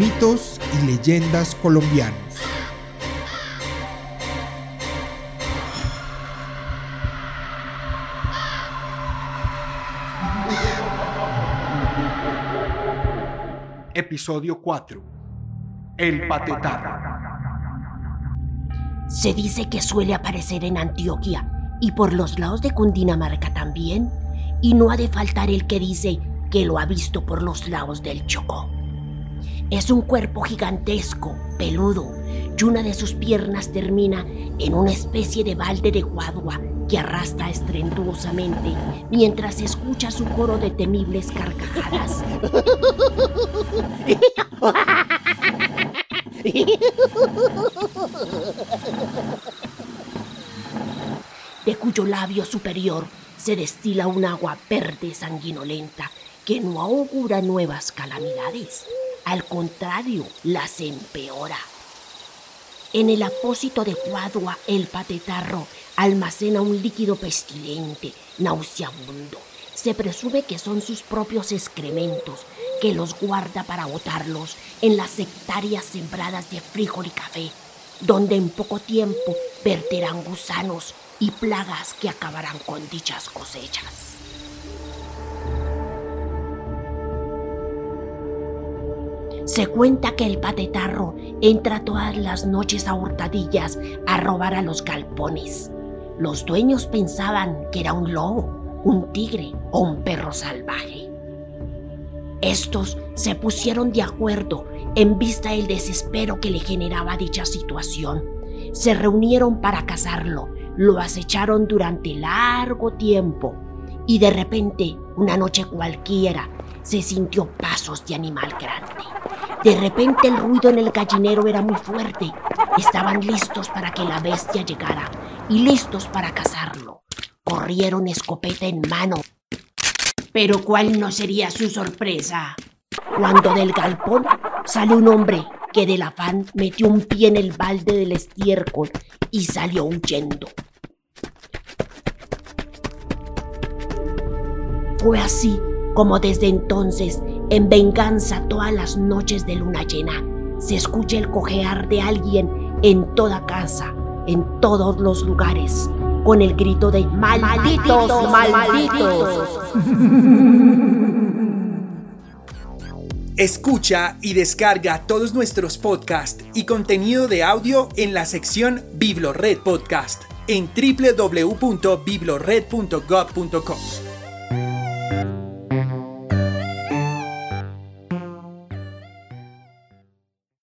Mitos y leyendas colombianos. Episodio 4. El patetar. Se dice que suele aparecer en Antioquia y por los lados de Cundinamarca también, y no ha de faltar el que dice que lo ha visto por los lados del Chocó. Es un cuerpo gigantesco, peludo, y una de sus piernas termina en una especie de balde de guadua que arrastra estruendosamente mientras escucha su coro de temibles carcajadas. De cuyo labio superior se destila un agua verde sanguinolenta que no augura nuevas calamidades. Al contrario, las empeora. En el apósito de Cuadua, el patetarro almacena un líquido pestilente, nauseabundo. Se presume que son sus propios excrementos, que los guarda para botarlos en las hectáreas sembradas de frijol y café, donde en poco tiempo verterán gusanos y plagas que acabarán con dichas cosechas. Se cuenta que el patetarro entra todas las noches a hurtadillas a robar a los galpones. Los dueños pensaban que era un lobo, un tigre o un perro salvaje. Estos se pusieron de acuerdo en vista del desespero que le generaba dicha situación. Se reunieron para cazarlo, lo acecharon durante largo tiempo y de repente, una noche cualquiera, se sintió pasos de animal grande. De repente el ruido en el gallinero era muy fuerte. Estaban listos para que la bestia llegara y listos para cazarlo. Corrieron escopeta en mano. Pero ¿cuál no sería su sorpresa? Cuando del galpón sale un hombre que del afán metió un pie en el balde del estiércol y salió huyendo. Fue así como desde entonces en venganza todas las noches de luna llena se escucha el cojear de alguien en toda casa, en todos los lugares, con el grito de malditos, malditos. Escucha y descarga todos nuestros podcasts y contenido de audio en la sección Biblored Podcast en www.biblored.gov.com.